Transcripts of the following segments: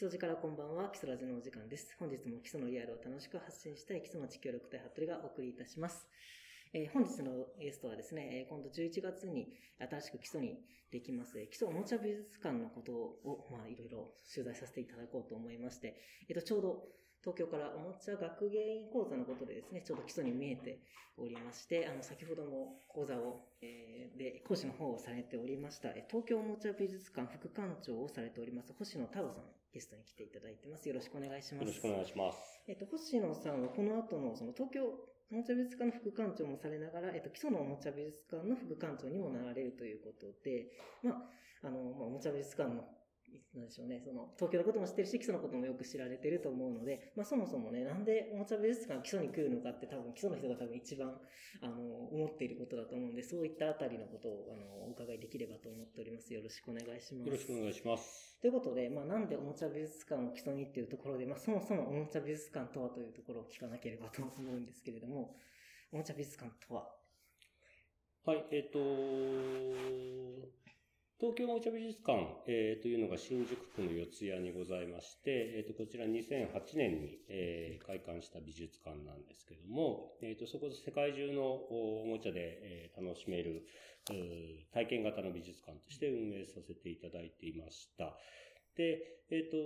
基礎からこんばんは、基礎ラジのお時間です。本日も基礎のリアルを楽しく発信したい基礎町協力隊服部がお送りいたします。えー、本日のゲストはですね、今度11月に新しく基礎にできます、基礎おもちゃ美術館のことを、まあ、いろいろ取材させていただこうと思いまして、えっ、と、ちょうど東京からおもちゃ学芸員講座のことでですね、ちょうど基礎に見えておりまして、あの、先ほども講座を、えー、で、講師の方をされておりました、東京おもちゃ美術館副館長をされております、星野太郎さん、ゲストに来ていただいてます。よろしくお願いします。よろしくお願いします。えっと、星野さんはこの後の、その東京おもちゃ美術館の副館長もされながら、えっと、基礎のおもちゃ美術館の副館長にもなられるということで、まあ、あの、まあ、おもちゃ美術館のなんでしょうね、その、東京のことも知ってるし、基礎のこともよく知られてると思うので、まあそもそもね、なんでおもちゃ美術館基礎に来るのかって多分基礎の人が多分一番、あの、思っていることだと思うんで、そういったあたりのことを、あの、お伺いできればと思っております。よろしくお願いします。よろしくお願いします。ということで、まあなんでおもちゃ美術館を基礎にっていうところで、まあそもそもおもちゃ美術館とはというところを聞かなければと思うんですけれども、おもちゃ美術館とは？はい、えっ、ー、と、東京おもちゃ美術館、えー、というのが新宿区の四谷にございまして、えー、とこちら2008年に、えー、開館した美術館なんですけども、えー、とそこで世界中のおもちゃで、えー、楽しめる体験型の美術館として運営させていただいていました。で、えっ、ー、と、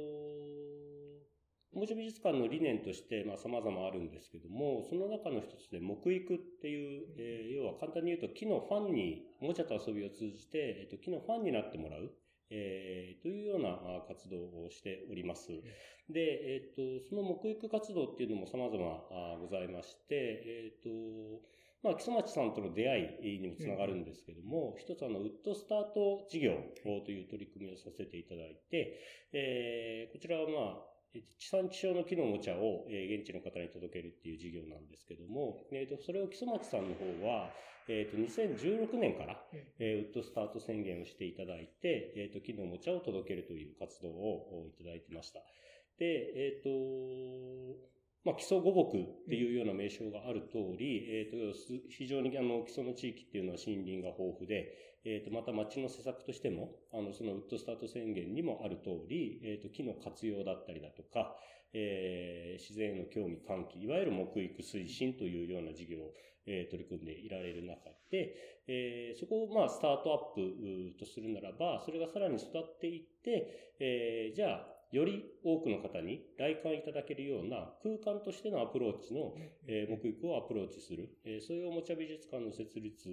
おもちゃ美術館の理念として、まあ、様々あるんですけども、その中の一つで、木育っていう、えー、要は簡単に言うと、木のファンに、おもちゃと遊びを通じて、えっ、と、木のファンになってもらう。えー、というような活動をしております。で、えっ、と、その木育活動っていうのも様々ございまして、えっ、と、まあ、木曽町さんとの出会いにもつながるんですけども、一つあの、ウッドスタート事業という取り組みをさせていただいて、えー、こちらはまあ、地産地消の木のおもちゃを、えー、現地の方に届けるっていう事業なんですけども、えっ、ー、と、それを木曽町さんの方は、えっ、ー、と、2016年から、えー、ウッドスタート宣言をしていただいて、えっ、と、木のおもちゃを届けるという活動をいただいてました。で、えっ、と、まあ、基礎五木っていうような名称がある通り、えっ、と、非常にあの、基礎の地域っていうのは森林が豊富で、えっ、ー、と、また町の施策としても、あの、そのウッドスタート宣言にもある通り、えっ、ー、と、木の活用だったりだとか、えー、自然への興味喚起、いわゆる木育推進というような事業を、えー、取り組んでいられる中で、えー、そこをまあスタートアップとするならば、それがさらに育っていって、えー、じゃあ、より多くの方に来館いただけるような空間としてのアプローチの、えー、木育をアプローチする、えー、そういうおもちゃ美術館の設立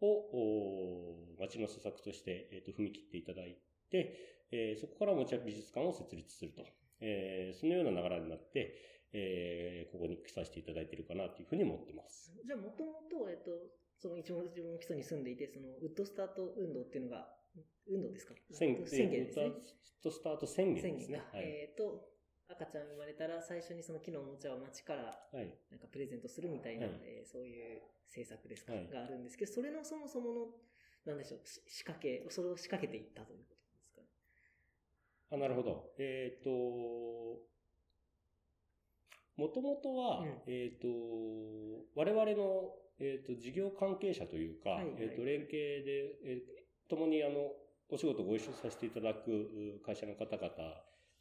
を、町の施策として、えっ、ー、と、踏み切っていただいて、えー、そこからおもちゃ美術館を設立すると。えー、そのような流れになって、えー、ここに来させていただいているかなというふうに思ってます。じゃあ、もともと、えっ、と、その一応自分の基礎に住んでいて、そのウッドスタート運動っていうのが、運動ですか？宣言宣言ですね。ウッドスタート宣言ですね。はい、えっ、ー、と、赤ちゃん生まれたら最初にその木のおもちゃを町からなんかプレゼントするみたいな、はい、えー、そういう政策ですか、はい、があるんですけど、それのそもそもの、なんでしょう、仕掛け、それを仕掛けていったということですかね？あ、なるほど。えっ、ー、と、もともとは、うん、えっ、ー、と、我々の、えっ、ー、と、事業関係者というか、はいはい、えっ、と、連携で、えー、共にあの、お仕事ご一緒させていただく会社の方々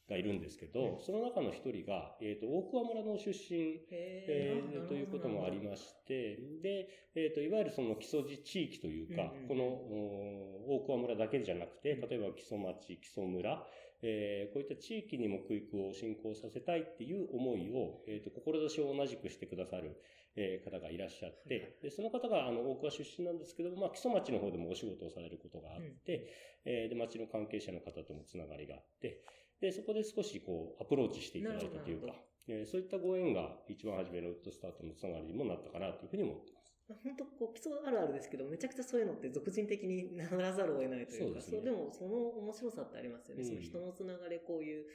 がいるんですけど、その中の一人が、えっ、ー、と、大桑村の出身、えー、ということもありまして、で、えっ、ー、と、いわゆるその基礎地域というか、この、大桑村だけじゃなくて、例えば基礎町、基礎村、えー、こういった地域に木育を振興させたいっていう思いを、えっ、ー、と、志を同じくしてくださる、えー、方がいらっしゃって、で、その方が、あの、大桑出身なんですけども、まあ、基礎町の方でもお仕事をされることがあって、うん、えー、で、町の関係者の方ともつながりがあって、で、そこで少しこう、アプローチしていただいたというか、えー、そういったご縁が一番初めのウッドスタートのつながりにもなったかなというふうに思ってます。本当こう、基礎あるあるですけど、めちゃくちゃそういうのって俗人的に ならざるを得ないというか、そうで、ね、もその面白さってありますよね。うん、その人のつながり、こういう、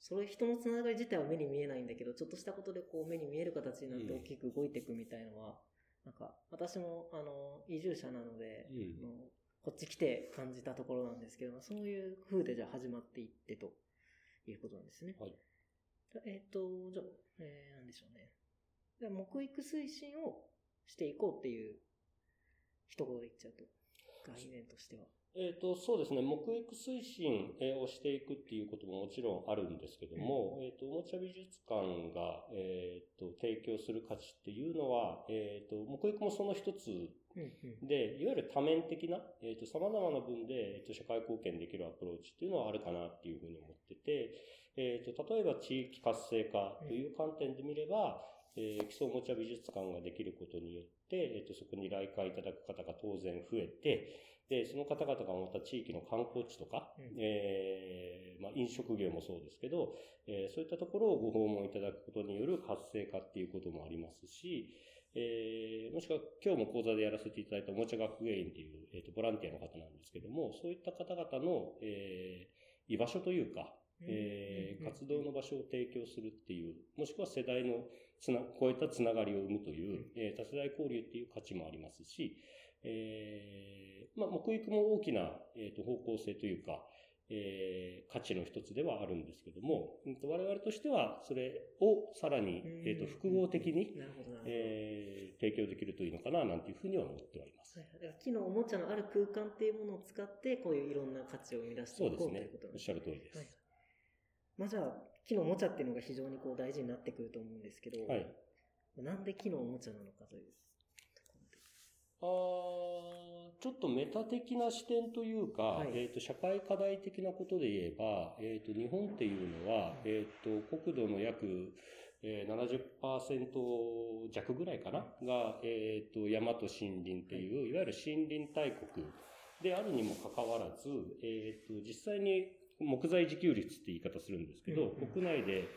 それ人のつながり自体は目に見えないんだけど、ちょっとしたことでこう目に見える形になって大きく動いていくみたいのは、うん、なんか、私も、あの、移住者なので、うん、こっち来て感じたところなんですけど、そういう風でじゃあ始まっていってということなんですね。はい。えっ、ー、と、じゃあ、えー、なんでしょうね。木育推進をしていこうっていう一言で言っちゃうと。概念としては。えっ、と、そうですね。木育推進えーをしていくっていうことももちろんあるんですけども、えっ、と、おもちゃ美術館が、えっ、と、提供する価値っていうのは、えっ、と、木育もその一つうんうんで、いわゆる多面的な、えっ、と、様々な分で、えっ、と、社会貢献できるアプローチっていうのはあるかなっていうふうに思ってて、えっ、と、例えば地域活性化という観点で見れば、えー基礎おもちゃ美術館ができることによって、えっ、と、そこに来館いただく方が当然増えて、で、その方々がまた地域の観光地とか、うん。えーまあ、飲食業もそうですけど、えーそういったところをご訪問いただくことによる活性化っていうこともありますし、えーもしくは今日も講座でやらせていただいたおもちゃ学芸員っていう、えーとボランティアの方なんですけども、そういった方々の、えー居場所というか、えー活動の場所を提供するっていう、もしくは世代のつな、超えたつながりを生むという、えー多世代交流っていう価値もありますし、えーまあ、木育も大きな、えーと方向性というか、えー価値の一つではあるんですけども、うんと我々としてはそれをさらに、えーと複合的に。えー提供できるといいのかな、なんていうふうには思っております。はい木のおもちゃのある空間っていうものを使って、こういういろんな価値を生み出していうこうというですおっしゃる通りです。はい。まあじゃあ、木のおもちゃっていうのが非常にこう大事になってくると思うんですけど、はい。なんで木のおもちゃなのかという。あーちょっとメタ的な視点というか、はい。えっ、と、社会課題的なことで言えば、えっ、と、日本っていうのは、えっ、と、国土の約、えー、70%弱ぐらいかなが、えっ、と、山と森林っていう、い、わゆる森林大国であるにもかかわらず、えっ、と、実際に木材自給率って言い方するんですけど、うんうん。国内で、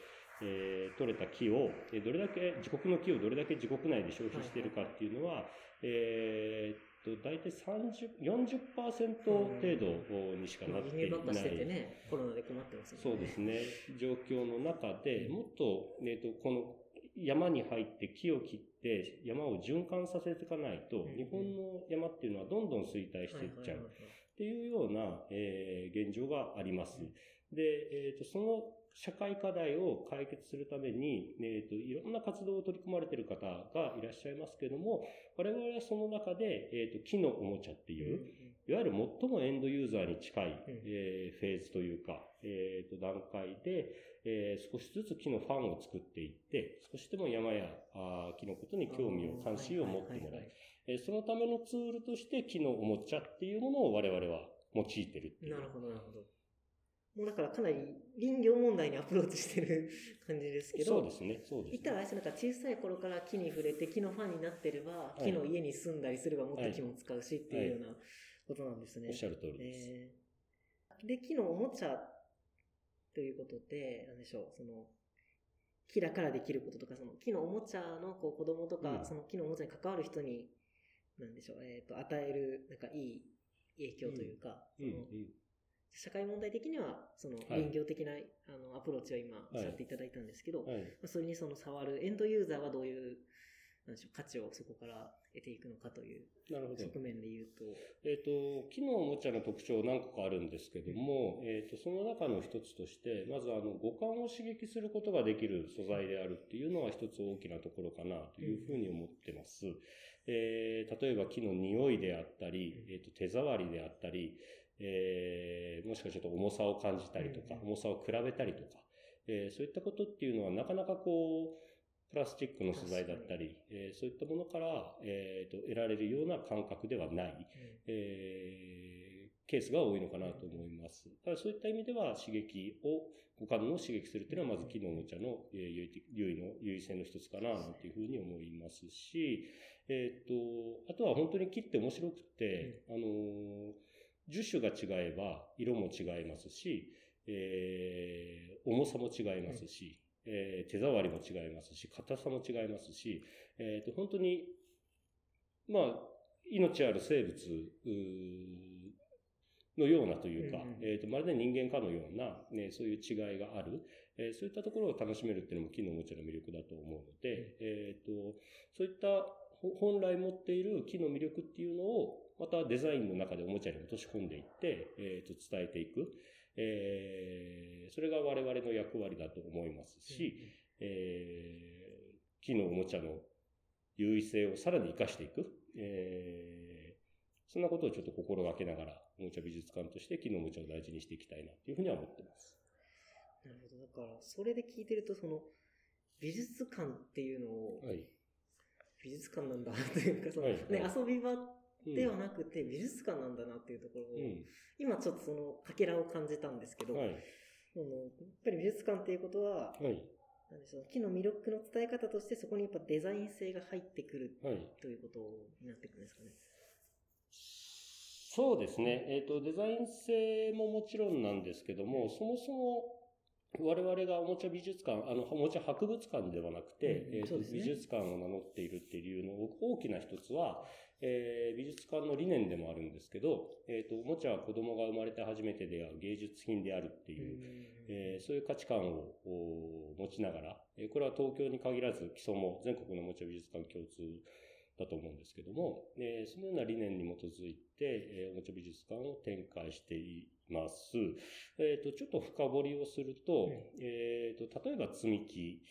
えー取れた木を、えーどれだけ、自国の木をどれだけ自国内で消費しているかっていうのは、えーっと、大体30、40%程度にしかなってい輸入ばっかしててない。ね、コロナで困ってますよね。そうですね。状況の中で、もっと、えーっと、この山に入って木を切って山を循環させていかないと、うん日本の山っていうのはどんどん衰退していっちゃう。っていうような、えー現状があります。で、えっ、と、その社会課題を解決するために、えっ、と、いろんな活動を取り組まれている方がいらっしゃいますけども、我々はその中で、えっ、と、木のおもちゃってうんいう、いわゆる最もエンドユーザーに近い、んえーフェーズというか、えっ、と、段階で、えー少しずつ木のファンを作っていって、少しでも山やあー木のことに興味を、関心を持ってもらい、えーそのためのツールとして木のおもちゃっていうものを我々は用いてるっていう。なるほど、なるほど。もうだからかなり林業問題にアプローチしてる感じですけど、そうですね、そうですね。言ったらあれですね、なんか小さい頃から木に触れて木のファンになってれば、い。木の家に住んだりすればもっと木も使うしっていうようなことなんですね。おっしゃる通りです。えー。で、木のおもちゃということで、なんでしょう、その、木だからできることとか、その木のおもちゃのこう子供とか、うん。その木のおもちゃに関わる人に、なんでしょう、えっ、と、与える、なんかいい影響というか、うん。その社会問題的には、そのはい林業的な、あのアプローチを今、いさっていただいたんですけど、それにその触るエンドユーザーはどういう、なんでしょう、価値をそこから得ていくのかというなるほど。側面で言うと、えっ、と、木のおもちゃの特徴何個かあるんですけども、えっ、と、その中の一つとして、まずあの、五感を刺激することができる素材であるっていうのは一つ大きなところかなというふうに思ってます。えー例えば木の匂いであったり、えっ、と、手触りであったり、えーもしくはちょっと重さを感じたりとか、うん。重さを比べたりとか、えーそういったことっていうのはなかなかこう、プラスチックの素材だったり、えーそういったものから、えーと得られるような感覚ではない。えーケースが多いのかなと思います。ただそういった意味では刺激を、五感の刺激するっていうのはまず木のおもちゃのえー優位的優位の優位性の一つかななんていうふうに思いますし、えっ、と、あとは本当に木って面白くって、あのー樹種が違えば色も違いますし、えー重さも違いますし、えー手触りも違いますし、硬さも違いますし、えっ、と、本当に、まあ、命ある生物のようなというか、うんうんえっ、と、まるで人間かのような、ね、そういう違いがある、えーそういったところを楽しめるっていうのも木のおもちゃの魅力だと思うので、えっ、と、そういったほ本来持っている木の魅力っていうのを、またデザインの中でおもちゃに落とし込んでいって、えっ、と、伝えていく。えーそれが我々の役割だと思いますし、えー木のおもちゃの優位性をさらに活かしていく。えーそんなことをちょっと心がけながら、おもちゃ美術館として木のおもちゃを大事にしていきたいなというふうには思ってます。なるほど。だから、それで聞いてると、その、美術館っていうのを、はい。美術館なんだなというか、その、はいね、はい遊び場うんではなくて美術館なんだなっていうところを、うん。今ちょっとそのかけらを感じたんですけど、はい。そのやっぱり美術館っていうことは、はい。なんでしょう、木の魅力の伝え方としてそこにやっぱデザイン性が入ってくるはい。ということになってくるんですかね。そうですね。えっ、と、デザイン性ももちろんなんですけども、そもそも我々がおもちゃ美術館、あの、おもちゃ博物館ではなくて、うんえーね。美術館を名乗っているっていう理由の大きな一つは、えー美術館の理念でもあるんですけど、えっ、と、おもちゃは子供が生まれて初めて出会う芸術品であるっていう、えーそういう価値観をお持ちながら、えーこれは東京に限らず基礎も全国のおもちゃ美術館共通だと思うんですけども、えーそのような理念に基づいて、えーおもちゃ美術館を展開しています。えっ、と、ちょっと深掘りをすると、うんえっ、と、例えば積み木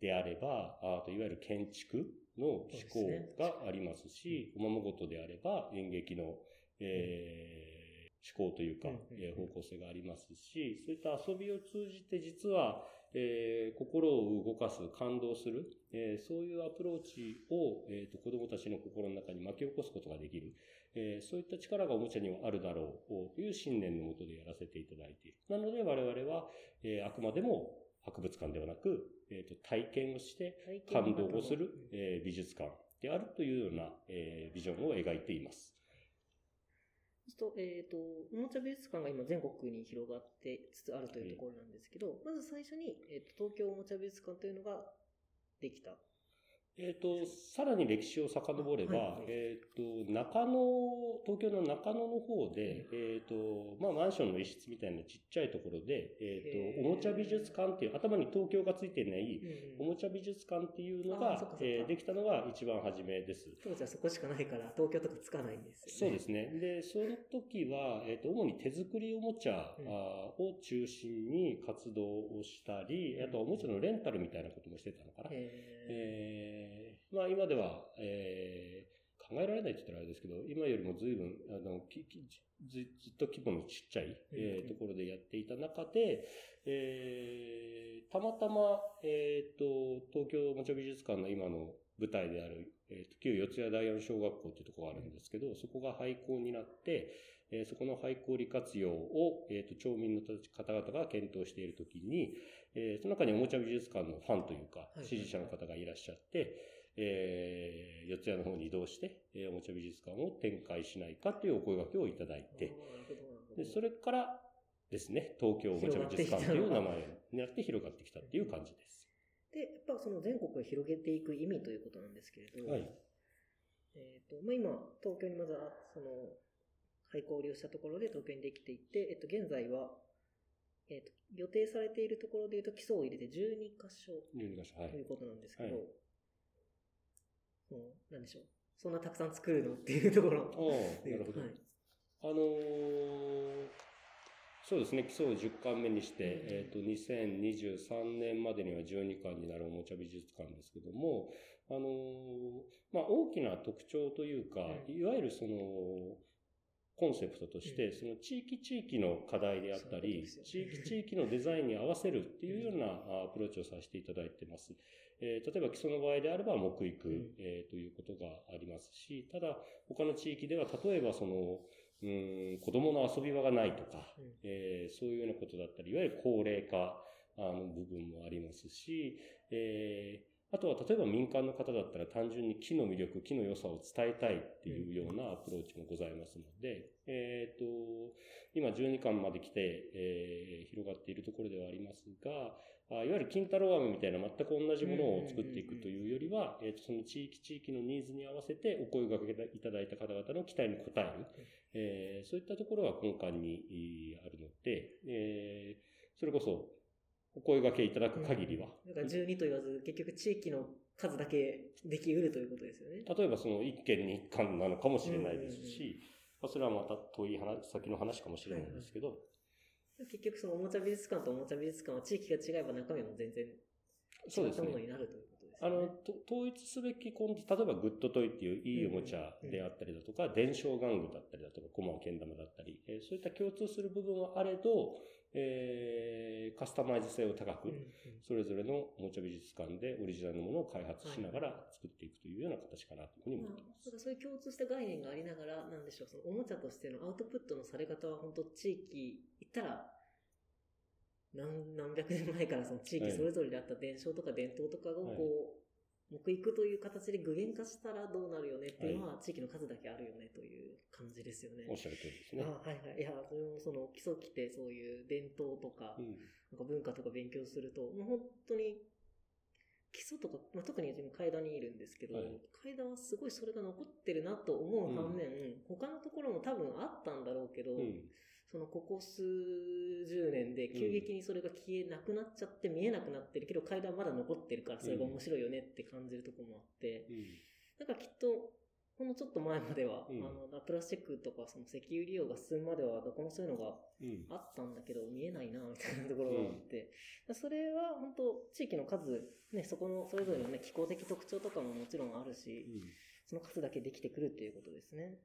であれば、あといわゆる建築の思考がありますし、おままごとであれば演劇の、えー思考というか、えー方向性がありますし、そういった遊びを通じて実は、えー心を動かす、感動する、えーそういうアプローチを、えーと子供たちの心の中に巻き起こすことができる、えーそういった力がおもちゃにはあるだろうという信念のもとでやらせていただいている。なので我々は、えーあくまでも博物館ではなく、えーと体験をして感動をする、えー美術館であるというような、えービジョンを描いています。と、えっ、と、おもちゃ美術館が今全国に広がってつつあるというところなんですけど、まず最初に、えーと東京おもちゃ美術館というのができた。えっ、と、さらに歴史を遡れば、はいはいえっ、と、中野、東京の中野の方で、えっ、と、まあ、マンションの一室みたいなちっちゃいところで、えっ、と、おもちゃ美術館っていう、頭に東京がついていない、うんおもちゃ美術館っていうのがえーできたのが一番初めです。当時はそこしかないから、東京とかつかないんですよね。そうですね。で、その時は、えっ、と、主に手作りおもちゃ、を中心に活動をしたり、あとはおもちゃのレンタルみたいなこともしてたのかな。へえーまあ今では、えー考えられないって言ったらあれですけど、今よりも随分、あの、ききずずっと規模のちっちゃい、えーうんところでやっていた中で、えーたまたま、えっ、と、東京おもちゃ美術館の今の舞台である、えーと旧四谷第四小学校っていうところがあるんですけど、そこが廃校になって、えーそこの廃校利活用を、えーと町民の方々が検討しているときに、えーその中におもちゃ美術館のファンというか、い支持者の方がいらっしゃって、えー四谷の方に移動して、えーおもちゃ美術館を展開しないかというお声掛けをいただいーて、で、それからですね、東京おもちゃ美術館という名前になって広がってきたっていう感じです。で、やっぱその全国を広げていく意味ということなんですけれど、はい。えっ、と、まあ、今、東京にまずは、その、廃校を利用したところで東京にできていて、えっ、と、現在は、えっ、と、予定されているところで言うと基礎を入れて12箇所12箇所、はいとい。うことなんですけど、はいそのなんでしょう。そんなたくさん作るのっていうところ。ああ、なるほど。はいあのーそうですね、基礎を10巻目にして、うんえっ、と、2023年までには12巻になるおもちゃ美術館ですけども、あのーまあ、大きな特徴というか、ういわゆるその、コンセプトとして、その地域地域の課題であったり、地域地域のデザインに合わせるっていうようなあアプローチをさせていただいてます。えー例えば基礎の場合であれば木育、うん。えーということがありますし、ただ他の地域では例えばその、うーん子供の遊び場がないとか、うん。えーそういうようなことだったり、いわゆる高齢化あの部分もありますし、えーあとは例えば民間の方だったら単純に木の魅力、木の良さを伝えたいっていうようなアプローチもございますので、えっ、と、今12巻まで来て、えー広がっているところではありますが、あいわゆる金太郎飴みたいな全く同じものを作っていくというよりは、えーとその地域地域のニーズに合わせてお声掛けいただいた方々の期待に応える、えーそういったところが根幹にえーあるので、えーそれこそお声掛けいただく限りは、だから12と言わず、結局地域の数だけできうるということですよね。例えばその一件に一巻なのかもしれないですし、まあそれはまた遠い話、先の話かもしれないですけど、結局そのおもちゃ美術館とおもちゃ美術館は地域が違えば中身も全然違ったもの。になるという。あの、と統一すべきコンテ例えばグッドトイっていういいおもちゃであったりだとか、伝承玩具だったりだとか、コマやけん玉だったり、えーそういった共通する部分はあれど、えーカスタマイズ性を高く、うんうん。それぞれのおもちゃ美術館でオリジナルのものを開発しながら作っていくというような形かなというふうに思っています。まあ、だからそういう共通した概念がありながら、なんでしょう、そのおもちゃとしてのアウトプットのされ方は本当地域行ったら、何何百年前からその地域それぞれであった伝承とか伝統とかをこう、木育という形で具現化したらどうなるよねっていうのは、地域の数だけあるよねという感じですよね。おっしゃる通りですね。あはいはい。いや、それもその基礎来てそういう伝統とか、うんなんか文化とか勉強すると、もう本当に、基礎とか、まあ、特に自分階段にいるんですけど、はい階段はすごいそれが残ってるなと思う反面、他のところも多分あったんだろうけど、うんそのここ数十年で急激にそれが消えなくなっちゃって見えなくなってるけど、階段まだ残ってるからそれが面白いよねって感じるところもあって、うん。なんかきっと、ほんのちょっと前までは、うん。あの、プラスチックとかその石油利用が進むまでは、どこもそういうのがうんあったんだけど、見えないな、みたいなところがあって、それは本当、地域の数、ね、そこのそれぞれのね、気候的特徴とかももちろんあるし、うん。その数だけできてくるっていうことですね。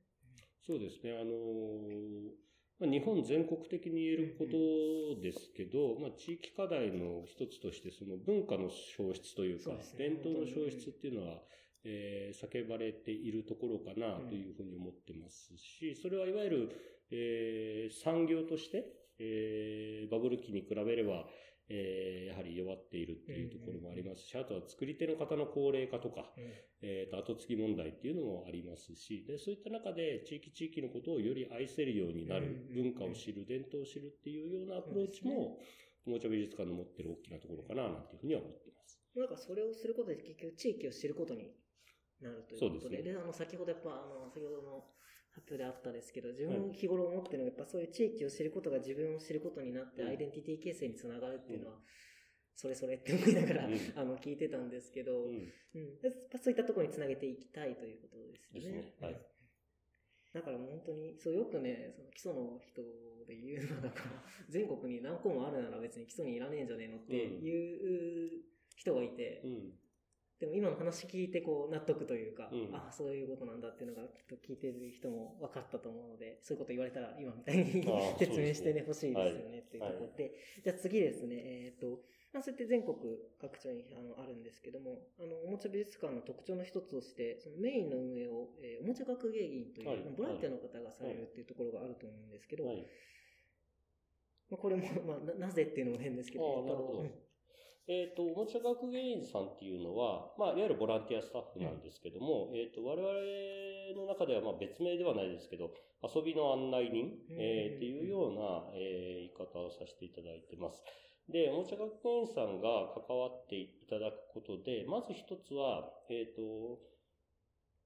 そうですね。あのーまあ、日本全国的に言えることですけど、まあ、地域課題の一つとして、その文化の消失というか、伝統の消失っていうのは、えー叫ばれているところかなというふうに思ってますし、それはいわゆる、えー産業として、えーバブル期に比べれば、えーやはり弱っているっていうところもありますし、あとは作り手の方の高齢化とか、えーと、後継ぎ問題っていうのもありますし、で、そういった中で地域地域のことをより愛せるようになる、うん文化を知る、伝統を知るっていうようなアプローチも、おもちゃ美術館の持ってる大きなところかな、なんていうふうには思っています。なんかそれをすることで結局地域を知ることになるということで、ですね。あの、先ほどやっぱ、あの、先ほどの発表であったですけど、自分日頃思ってるのは、やっぱそういう地域を知ることが自分を知ることになって、うん。アイデンティティ形成につながるっていうのは、それそれって思いながら、うんあの、聞いてたんですけど、うん。うん。そういったところにつなげていきたいということですよね。ですねはいうんだから本当に、そうよくね、その基礎の人で言うのだから、全国に何個もあるなら別に基礎にいらねえんじゃねえのっていう人がいて、うん。でも今の話聞いてこう納得というか、うんああ、そういうことなんだっていうのがきっと聞いてる人も分かったと思うので、そういうこと言われたら今みたいに 説明してね、欲しいですよねはいっていうところで、じゃあ次ですね、えっ、と、まあ、そうやって全国各地にあのあるんですけども、あの、おもちゃ美術館の特徴の一つとして、そのメインの運営を、えーおもちゃ学芸員という、はい。ボランティアの方がされるっていうところがあると思うんですけど、はい。まあ、これも、まあな、なぜっていうのも変ですけど、なるほど。うん。えっ、と、おもちゃ学芸員さんっていうのは、まあ、いわゆるボランティアスタッフなんですけども、えっ、と、我々の中では、まあ、別名ではないですけど、遊びの案内人、うん。えーっていうような、えー言い方をさせていただいてます。で、おもちゃ学芸員さんが関わっていただくことで、まず一つは、えっ、と、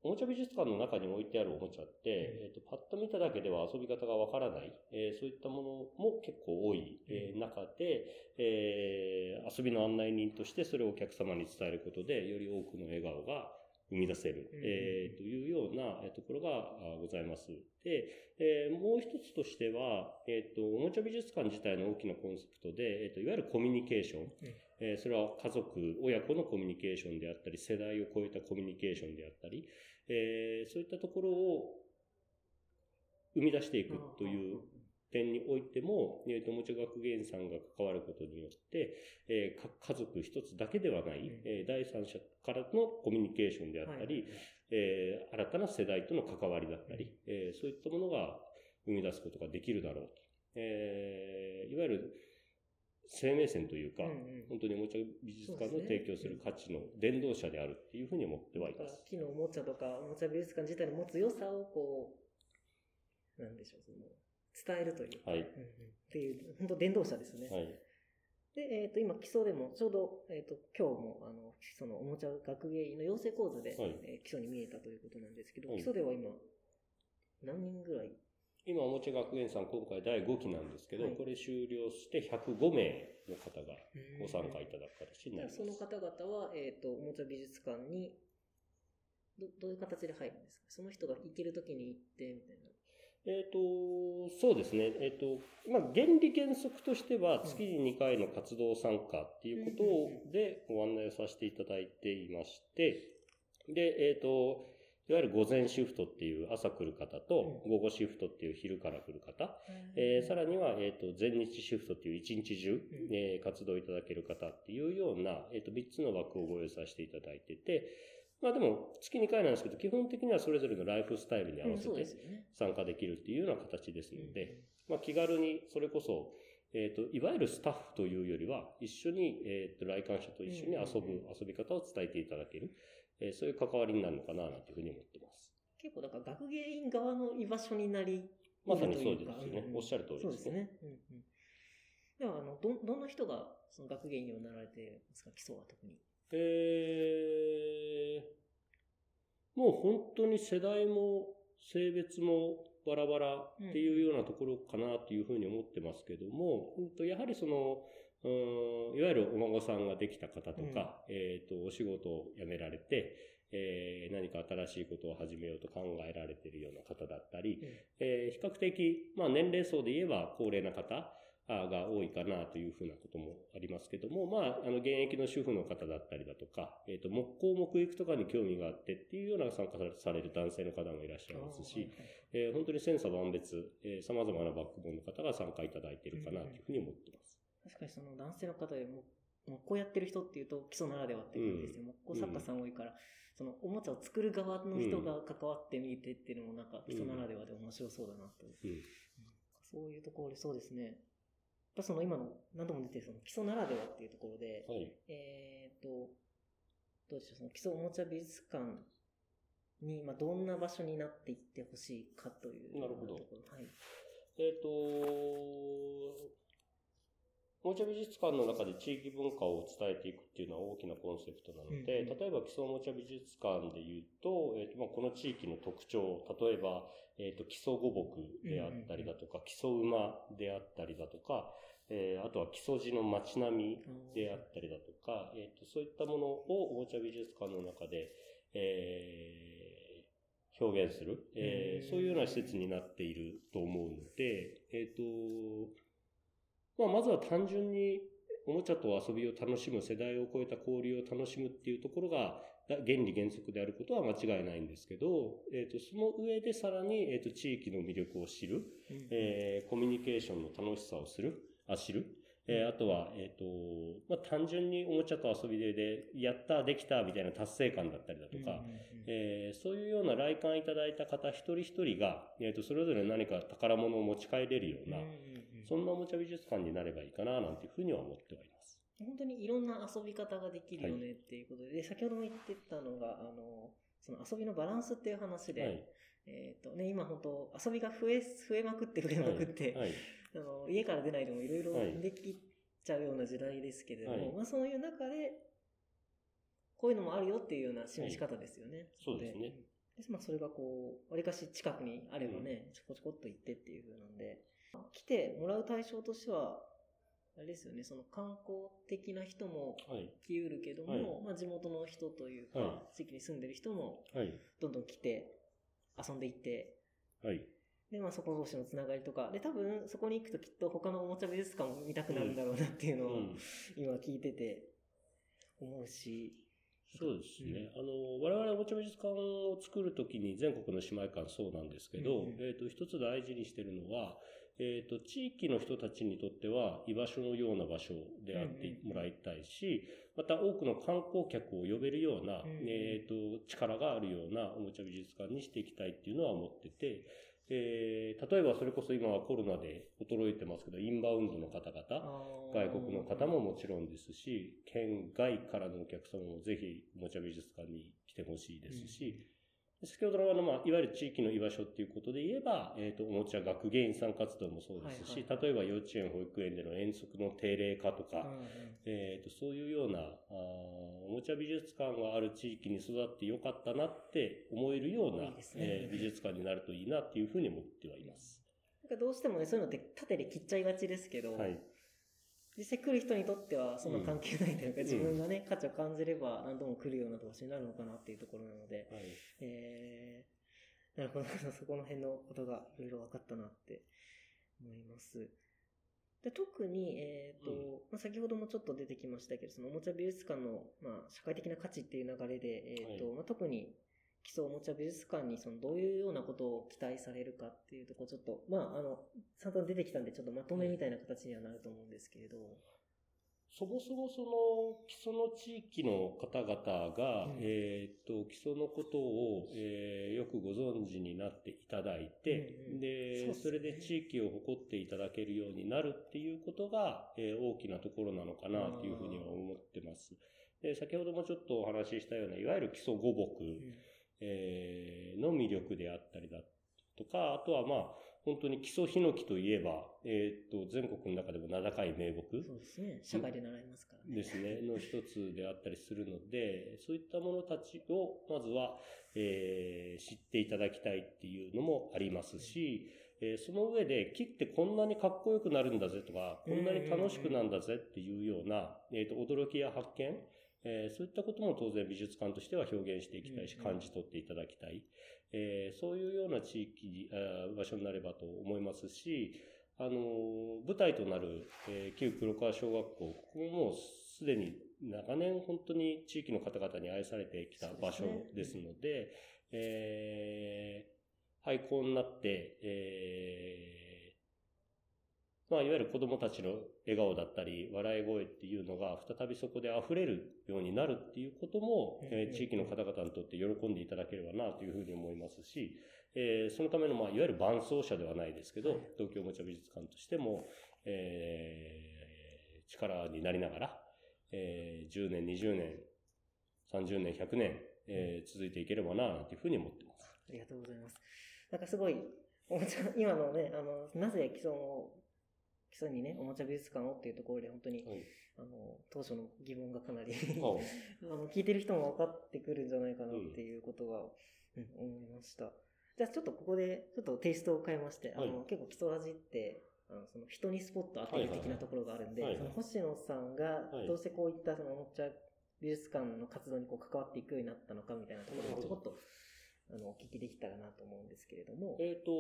おもちゃ美術館の中に置いてあるおもちゃって、えっ、と、パッと見ただけでは遊び方がわからない、えーそういったものも結構多い、えー中で、えー遊びの案内人としてそれをお客様に伝えることで、より多くの笑顔が生み出せる、うん。えーというようなえーところがあございます。で、えーもう一つとしては、えっ、と、おもちゃ美術館自体の大きなコンセプトで、えっ、と、いわゆるコミュニケーション、えーそれは家族、親子のコミュニケーションであったり、世代を超えたコミュニケーションであったり、えーそういったところを生み出していくという点においても、えーと、おもちゃ学芸員さんが関わることによって、えーか家族一つだけではない、うん。えー第三者からのコミュニケーションであったり、えー新たな世代との関わりだったり、えーそういったものが生み出すことができるだろうと。えーいわゆる生命線というか、うんうん。本当におもちゃ美術館の提供する価値の伝道者であるっていうふうに思ってはいます。木のおもちゃとか、おもちゃ美術館自体の持つ良さをこう、なんでしょう、その、伝えるという。か、はい。っていう、本当伝道者ですね。はい。で、えっ、と、今、基礎でも、ちょうど、えっ、と、今日も、あの、その、おもちゃ学芸員の養成講座で、はい。えー基礎に見えたということなんですけど、はい。基礎では今、何人ぐらい？今、おもちゃ学園さん、今回第5期なんですけど、はい。これ終了して105名の方がご参加いただく形になります。その方々は、えっ、と、おもちゃ美術館に、どどういう形で入るんですか？その人が行けるときに行って、みたいな。えっ、と、そうですね。えっ、と、まあ、原理原則としては、月に2回の活動参加っていうことでご案内をさせていただいていまして、で、えっ、と、いわゆる午前シフトっていう朝来る方と、午後シフトっていう昼から来る方、えーさらには、えっ、と、全日シフトっていう一日中、うん。えー活動いただける方っていうような、えっ、と、3つの枠をご用意させていただいてて、まあでも、月2回なんですけど、基本的にはそれぞれのライフスタイルに合わせて。参加できるっていうような形ですので、まあ気軽に、それこそ、えっ、と、いわゆるスタッフというよりは、一緒に、えっ、と、来館者と一緒に遊ぶ、遊び方を伝えていただける、えーそういう関わりになるのかな、なんていうふうに思ってます。結構だから学芸員側の居場所になりまさにそうですよね。おっしゃる通りそうですですね。ね。うんうん。では、あの、ど、どんな人が、その学芸員になられてるんですか？基礎は特に。えー、もう本当に世代も性別もバラバラっていうようなところかなというふうに思ってますけども、うんとやはりその、うんいわゆるお孫さんができた方とか、えっ、と、お仕事を辞められて、えー何か新しいことを始めようと考えられているような方だったり、えー比較的、まあ年齢層で言えば高齢な方あが多いかなというふうなこともありますけども、まあ、あの、現役の主婦の方だったりだとか、えっ、と、木工木育とかに興味があってっていうような参加される男性の方もいらっしゃいますし、えー本当に千差万別、えー様々なバックボーンの方が参加いただいているかなというふうに思ってます。確かにその男性の方でも、木工やってる人っていうと基礎ならではっていう感じですよ。木工作家さん多いから、そのおもちゃを作る側の人が関わってみてっていうのもなんか基礎ならではで面白そうだなと。うん。そういうところでそうですね。ぱその今の何度も出てるその基礎ならではっていうところで、はい。えっ、と、どうでしょう、その基礎おもちゃ美術館に、まあ、どんな場所になっていってほしいかというなるほどところ。はい。えっ、と、おもちゃ美術館の中で地域文化を伝えていくっていうのは大きなコンセプトなので、例えば基礎おもちゃ美術館で言うと、えっ、と、まあ、この地域の特徴、例えば、えっ、と、基礎五木であったりだとか、基礎馬であったりだとか、えーあとは基礎地の街並みであったりだとか、えっ、と、そういったものをおもちゃ美術館の中で、えー表現する、えーうん。そういうような施設になっていると思うので、えっ、と、まあ、まずは単純におもちゃと遊びを楽しむ、世代を超えた交流を楽しむっていうところが、だ原理原則であることは間違いないんですけど、えっ、と、その上でさらに、えっ、と、地域の魅力を知る、うん。えーコミュニケーションの楽しさをする、あ、知る。えーあとは、えっ、と、まあ、単純におもちゃと遊びで、で、やった、できた、みたいな達成感だったりだとか、えーそういうような来館いただいた方一人一人が、えーと、それぞれ何か宝物を持ち帰れるような、そんなおもちゃ美術館になればいいかな、なんていうふうには思ってはいます。本当にいろんな遊び方ができるよねっていうことで、で先ほども言ってたのが、あの、その遊びのバランスっていう話で、はい。えっ、とね、今本当遊びが増え、増えまくって増えまくって、はい。あの家から出ないでもいろいろはいできちゃうような時代ですけれども、はいまあそういう中で、こういうのもあるよっていうような示し方ですよね。そうですね。でまあ、それがこう、わりかし近くにあればね、ちょこちょこっと行ってっていう風なんで、来てもらう対象としては、あれですよね、その観光的な人もはい。来うるけども、はいまあ地元の人というか、は地域に住んでる人もはい。どんどん来て、遊んでいって、はい。で、まあそこ同士のつながりとか、で、多分そこに行くときっと他のおもちゃ美術館も見たくなるんだろうなっていうのを、うん。今聞いてて思うし、そうですね。あの、我々おもちゃ美術館を作るときに全国の姉妹館そうなんですけど、うんうんえっ、と、一つ大事にしてるのは、えっ、と、地域の人たちにとっては居場所のような場所であってもらいたいし、また多くの観光客を呼べるような、うんえっ、と、力があるようなおもちゃ美術館にしていきたいっていうのは思ってて、えー例えばそれこそ今はコロナで衰えてますけど、インバウンドの方々、外国の方ももちろんですし、県外からのお客様もぜひおもちゃ美術館に来てほしいですし、先ほどのあの、まあ、いわゆる地域の居場所っていうことで言えば、えっ、と、おもちゃ学芸員さん活動もそうですし、はい例えば幼稚園、保育園での遠足の定例化とか、うんうんえっ、と、そういうような、あーおもちゃ美術館がある地域に育ってよかったなって思えるようなねえー美術館になるといいなっていうふうに思ってはいます。なんかどうしてもね、そういうのって縦で切っちゃいがちですけど、はい。実際来る人にとってはそんな関係ないというか、ん自分がね、価値を感じれば何度も来るような場所になるのかなっていうところなので、はい。えーなるほど。そこの辺のことがいろいろ分かったなって思います。で特に、えっ、と、うんまあ、先ほどもちょっと出てきましたけど、そのおもちゃ美術館の、まあ、社会的な価値っていう流れで、えっ、と、はいまあ、特に基礎おもちゃ美術館にそのどういうようなことを期待されるかっていうところちょっと、まあ、あの、散々出てきたんで、ちょっとまとめみたいな形にはなると思うんですけれど、そもそもその基礎の地域の方々が、うん。えーっと、基礎のことを、えーよくご存知になっていただいて、うんうん。で、それで地域を誇っていただけるようになるっていうことが、えー大きなところなのかなというふうには思ってます。で先ほどもちょっとお話ししたような、いわゆる基礎五木、うんえーの魅力であったりだとか、あとはまあ、本当に基礎ヒノキといえば、えーっと、全国の中でも名高い名木。そうですね。社会で習いますからね。ですね、の一つであったりするので、そういったものたちを、まずは、えー知っていただきたいっていうのもありますし、えーその上で、木ってこんなにかっこよくなるんだぜとか、こんなに楽しくなんだぜっていうような、えーと、驚きや発見、えーそういったことも当然美術館としては表現していきたいし、感じ取っていただきたい。えーそういうような地域、あー場所になればと思いますし、あのー舞台となる、えー旧黒川小学校、ここもすでに長年本当に地域の方々に愛されてきた場所ですので、えー廃校になって、えーまあ、いわゆる子供たちの笑顔だったり、笑い声っていうのが再びそこで溢れるようになるっていうことも、うんえー地域の方々にとって喜んでいただければなというふうに思いますし、えーそのための、まあ、いわゆる伴走者ではないですけど、東京おもちゃ美術館としても、えー力になりながら、えー10年、20年、30年、100年、えー続いていければな、というふうに思ってます。ありがとうございます。なんかすごい、おもちゃ、今のね、あの、なぜ基礎を、基礎にね、おもちゃ美術館をっていうところで本当に、はい。あの、当初の疑問がかなりああ。の、聞いてる人も分かってくるんじゃないかなっていうことが、うん、思いました。じゃあちょっとここで、ちょっとテイストを変えまして、あの、はい。結構基礎ラジって、あの、その人にスポット当てる的なところがあるんで、その星野さんがはい。どうしてこういったそのおもちゃ美術館の活動にこう関わっていくようになったのかみたいなところをちょこっと、あの、お聞きできたらなと思うんですけれども。えっ、と、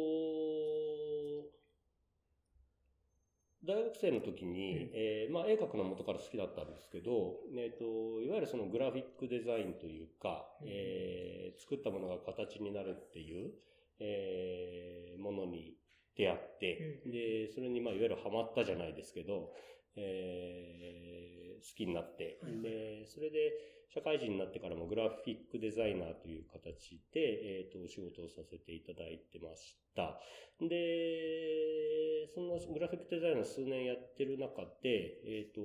大学生の時に、うん。えーまあ、絵描くの元から好きだったんですけど、えっ、と、いわゆるそのグラフィックデザインというか、うん。えー作ったものが形になるっていう、えーものに出会って、うん。で、それにまあ、いわゆるハマったじゃないですけど、えー好きになって、で、それで、社会人になってからもグラフィックデザイナーという形で、えっ、と、お仕事をさせていただいてました。で、そんなグラフィックデザイナー数年やってる中で、えっ、と、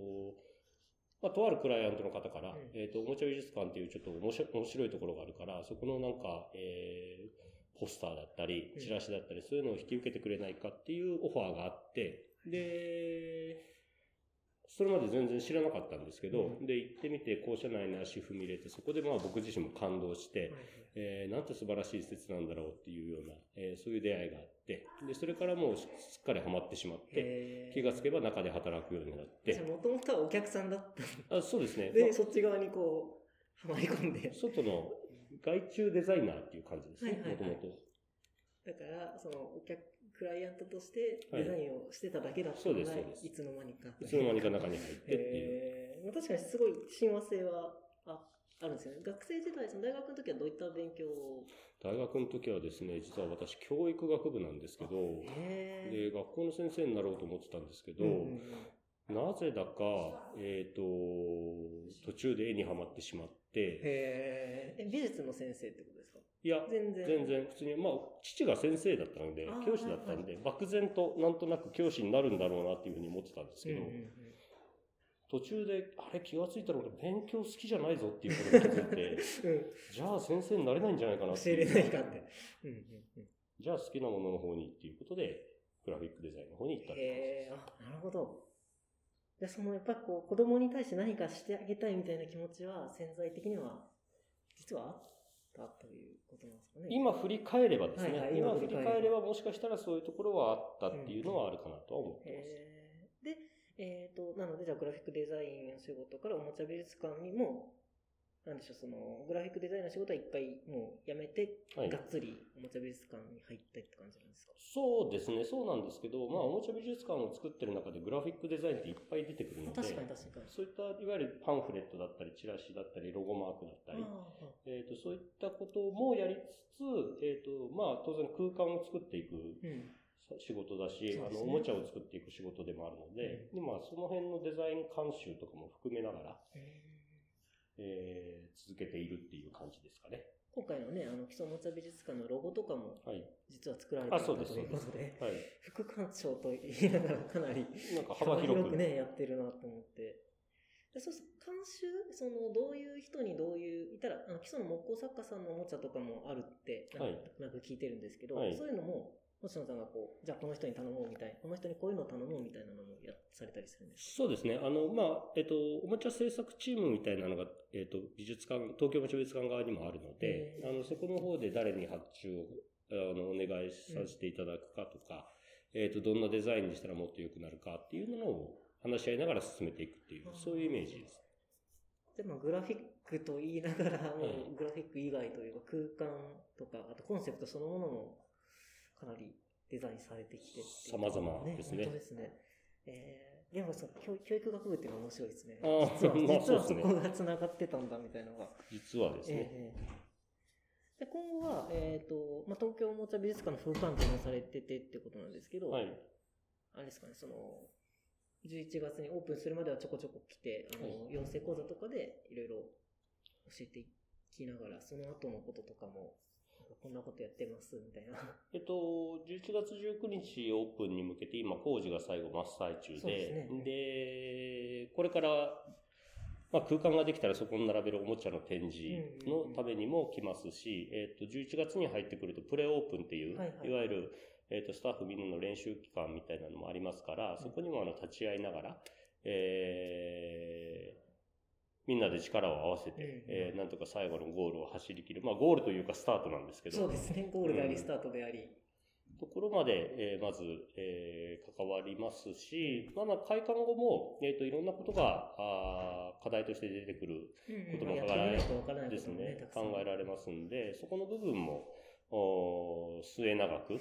まあ、とあるクライアントの方から、うん。えっ、と、おもちゃ美術館っていうちょっと面白いところがあるから、そこのなんか、えーポスターだったりうん、チラシだったり、そういうのを引き受けてくれないかっていうオファーがあって、で、それまで全然知らなかったんですけど、うんで、行ってみて校舎内に足踏み入れて、そこでまあ僕自身も感動して、えーなんて素晴らしい施設なんだろうっていうような、えーそういう出会いがあって、で、それからもうすっかりハマってしまって、気がつけば中で働くようになって、もともとはお客さんだったあそうですね。で、まあそっち側にこう、はまり込んで。外の外注デザイナーっていう感じですね、もともと。だから、その、お客、クライアントとしてはいデザインをしてただけだったのが、ですそうですいつの間にか。いつの間にか中に入ってっていう。えー、確かにすごい親和性はああるんですよね。学生時代、その大学の時はどういった勉強を？大学の時はですね、実は私、教育学部なんですけど、へで、学校の先生になろうと思ってたんですけど、うんうんうんなぜだか、えっ、と、途中で絵にはまってしまって、へー。え美術の先生ってことですか？いや、全然。全然普通に、まあ、父が先生だったので教師だったんで、漠然となんとなく教師になるんだろうなっていうふうに思ってたんですけど、うんうんうん。途中で、あれ気がついたら俺勉強好きじゃないぞっていうことに気づいて、うん。じゃあ先生になれないんじゃないかなってれないかって。うんうんうん。じゃあ好きなものの方にっていうことで、グラフィックデザインの方に行ったりへえ、あ、なるほど。じゃあそのやっぱりこう子供に対して何かしてあげたいみたいな気持ちは潜在的には実はあったということなんですかね。今振り返ればですね、はいはい今振り返ればもしかしたらそういうところはあったっていうのはあるかなとは思ってます。へーで、えっ、と、なのでじゃあグラフィックデザインの仕事からおもちゃ美術館にも、なんでしょう、その、グラフィックデザインの仕事は一回もう辞めて、はい。がっつりおもちゃ美術館に入ったって感じなんですか？そうですね、そうなんですけど、まあ、おもちゃ美術館を作ってる中でグラフィックデザインっていっぱい出てくるので、確かに確かに。そういったいわゆるパンフレットだったり、チラシだったり、ロゴマークだったり、えー、とそういったこともやりつつ、えーとまあ、当然空間を作っていくうん。仕事だし、ね。あのおもちゃを作っていく仕事でもあるので、でまあ、その辺のデザイン監修とかも含めながら、えー続けているっていう感じですかね。今回のね、あの、基礎おもちゃ美術館のロゴとかも、はい。実は作られていたということで、はい。副館長と言いながらかなり幅広く。ね、やってるなと思って。でそうす監修、その、どういう人にどういう、いたら、あの基礎の木工作家さんのおもちゃとかもあるって、なんか聞いてるんですけど、はいそういうのも、星野さんがこう、じゃあこの人に頼もうみたいな、この人にこういうのを頼もうみたいなのもや、されたりするんですそうですね。あの、まあ、えっと、おもちゃ制作チームみたいなのが、えっと、美術館、東京おもちゃ美術館側にもあるのであの、そこの方で誰に発注を、あの、お願いさせていただくかとか、えっと、どんなデザインにしたらもっと良くなるかっていうのを話し合いながら進めていくっていう、そういうイメージです。でもグラフィックと言いながら、もはい。うグラフィック以外というか空間とか、あとコンセプトそのものもかなりデザインされてきてっていう様々ですね本当ですね。えー、でもその教教育学部っていうのは面白いですね。あー実は、まあ実はそこが繋がってたんだみたいなのが。実はですね。ええで今後は、えっ、と、まあ、東京おもちゃ美術館の副館長もされててってことなんですけど、はい。あれですかね、その、11月にオープンするまではちょこちょこ来て、あの、養成講座とかでいろいろ教えていきながら、その後のこととかも、こんなことやってます、みたいな。えっと、11月19日オープンに向けて今工事が最後真っ最中で、ですね。でこれから、まあ、空間ができたらそこに並べるおもちゃの展示のためにも来ますし、えっと、11月に入ってくるとプレオープンっていう、はいはいい。わゆる、えっと、スタッフみんなの練習期間みたいなのもありますから、そこにもあの立ち会いながら、えーみんなで力を合わせて、うんえーなんとか最後のゴールを走り切る。まあ、ゴールというかスタートなんですけど、そうですね、ゴールであり、うんスタートであり。ところまで、えーまず、えー関わりますし、まあ、まあ開館後も、えっ、と、いろんなことが、あー課題として出てくることもやってみないとわからないですね。考えられますんで、そこの部分も、おー末永く。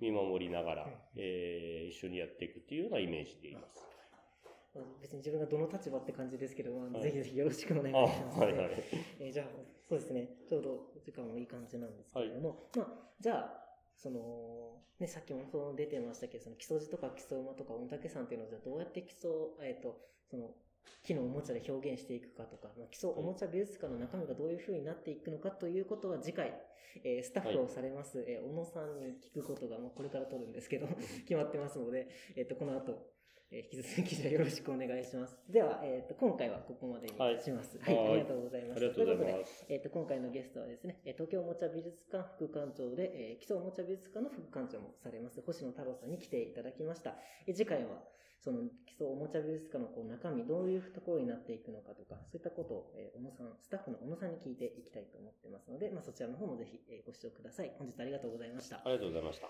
見守りながらうん、えー一緒にやっていくっていうようなイメージでいます。別に自分がどの立場って感じですけど、まあはいぜひぜひよろしくお願いしあ、ます、はいはい。えーじゃあ、そうですね。ちょうどお時間もいい感じなんですけれども、まあ、じゃあ、その、ね、さっきもその出てましたけど、その基礎字とか基礎馬とか御嶽山っていうのをじゃあどうやって基礎、えっ、と、その、木のおもちゃで表現していくかとか、まあ、基礎おもちゃ美術館の中身がどういう風になっていくのかということは次回、えースタッフをされます、えー小野さんに聞くことが、まあ、これから取るんですけど、決まってますので、えっ、と、この後、えー引き続きじゃあよろしくお願いします。では、えっ、と、今回はここまでにはいします。はい、はいありがとうございました。ありがとうございということでます。えっ、と、今回のゲストはですね、えー東京おもちゃ美術館副館長で、えー基礎おもちゃ美術館の副館長もされます、星野太郎さんに来ていただきました。えー次回は、その基礎おもちゃ美術館のこう中身、どういうところになっていくのかとか、そういったことを、えー小野さん、スタッフの小野さんに聞いていきたいと思ってますので、まあ、そちらの方もぜひ、えーご視聴ください。本日ありがとうございました。ありがとうございました。